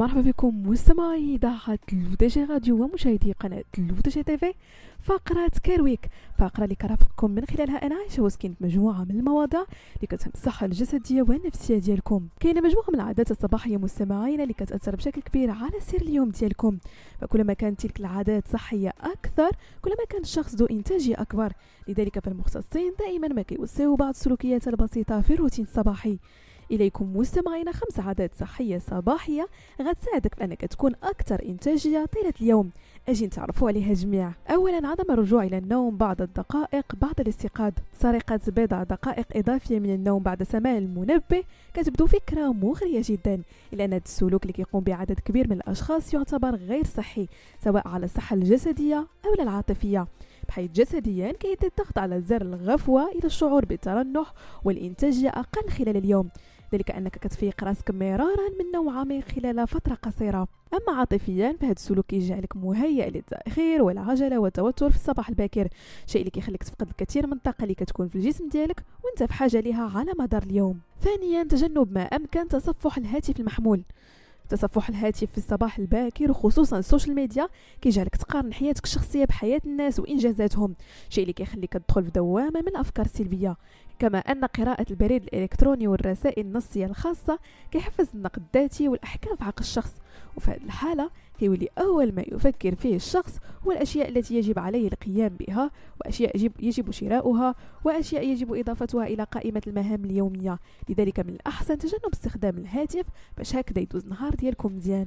مرحبا بكم مستمعي إذاعة L'ODJ Radio ومشاهدي قناة L'ODJ TV. فقرة Care Week فقرة اللي كرافقكم من خلالها أنا عايشة وسكين مجموعة من المواضيع اللي كتهم الصحة الجسدية والنفسية ديالكم. كاينة مجموعة من العادات الصباحية مستمعين اللي كتأثر بشكل كبير على سير اليوم ديالكم. فكلما كانت تلك العادات صحية أكثر كلما كان الشخص ذو إنتاجية أكبر. لذلك فالمختصين دائما ما كيوصيو ببعض السلوكيات البسيطة في الروتين الصباحي. إليكم مستمعين خمس عادات صحية صباحية. غتساعدك في أنك تكون أكثر إنتاجية طيلة اليوم. أجي نتعرفوا عليها جميع أولا عدم الرجوع إلى النوم بعد الدقائق بعد الاستيقاظ. سرقة بضع دقائق إضافية من النوم بعد سماع المنبه كتبدو فكرة مغرية جدا إلا أن السلوك اللي كيقوم بعدد كبير من الأشخاص يعتبر غير صحي سواء على الصحة الجسدية أو العاطفية. بحيث جسديا كيتم الضغط على زر الغفوة إلى الشعور بالترنح والإنتاجية أقل خلال اليوم. ذلك أنك كتفيق راسك مرارا من نوم عميق خلال فترة قصيرة. أما عاطفيا فهذا السلوك كيجعلك مهيئ للتأخير والعجلة والتوتر في الصباح الباكر. شيء اللي كيخليك تفقد الكثير من الطاقة اللي كتكون في الجسم ديالك وانت في حاجة لها على مدار اليوم. ثانيا تجنب ما أمكن تصفح الهاتف المحمول. تصفح الهاتف في الصباح الباكر وخصوصا ال social media كيجعلك تقارن حياتك الشخصية بحياة الناس وإنجازاتهم شيء اللي كيخليك تدخل في دوامة من الأفكار السلبية. كما أن قراءة البريد الإلكتروني والرسائل النصية الخاصة كيحفز النقد الذاتي والأحكام في عقل الشخص وفي هذه الحالة كيولي أول ما يفكر فيه الشخص هو الأشياء التي يجب عليه القيام بها وأشياء يجب, يجب شراؤها وأشياء يجب إضافتها إلى قائمة المهام اليومية. لذلك من الأحسن تجنب استخدام الهاتف باش هكذا يدوز النهار ديالكم مزيان.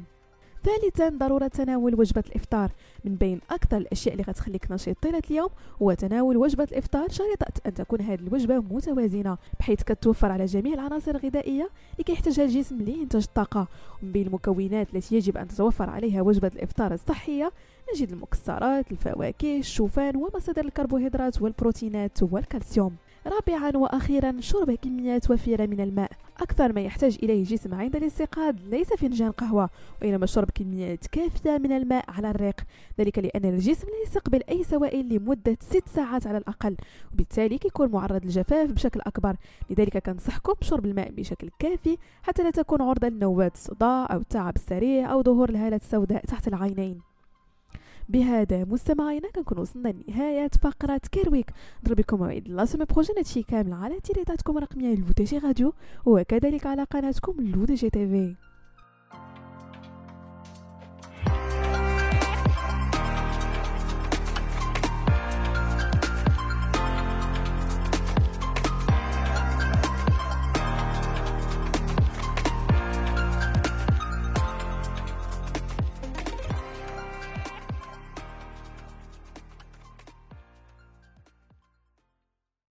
ثالثا ضرورة تناول وجبة الإفطار. من بين أكثر الأشياء اللي غتخليك نشيط طيلة اليوم هو تناول وجبة الإفطار. شريطة أن تكون هذه الوجبة متوازنة بحيث كتوفر على جميع العناصر الغذائية اللي كيحتاجها الجسم لإنتاج الطاقة ومن بين المكونات التي يجب أن تتوفر عليها وجبة الإفطار الصحية نجد المكسرات الفواكه الشوفان ومصادر الكربوهيدرات والبروتينات والكالسيوم. رابعا وأخيرا شرب كميات وفيره من الماء. أكثر ما يحتاج إليه الجسم عند الاستيقاظ ليس فنجان قهوة وإنما شرب كميات كافية من الماء على الريق. ذلك لأن الجسم لا يستقبل أي سوائل لمدة ست ساعات على الأقل وبالتالي كيكون معرض للجفاف بشكل أكبر. لذلك كنصحكم بشرب الماء بشكل كافي حتى لا تكون عرضة لنوبات الصداع أو التعب السريع أو ظهور الهالات السوداء تحت العينين. بهذا مستمعينا كنكون وصلنا لنهاية فقرة Care Week. نضرب لكم موعد la semaine prochaine هادشي كامل على تيليتاتكم الرقمية L'ODJ Radio وكذلك على قناتكم لو دي جي تيفي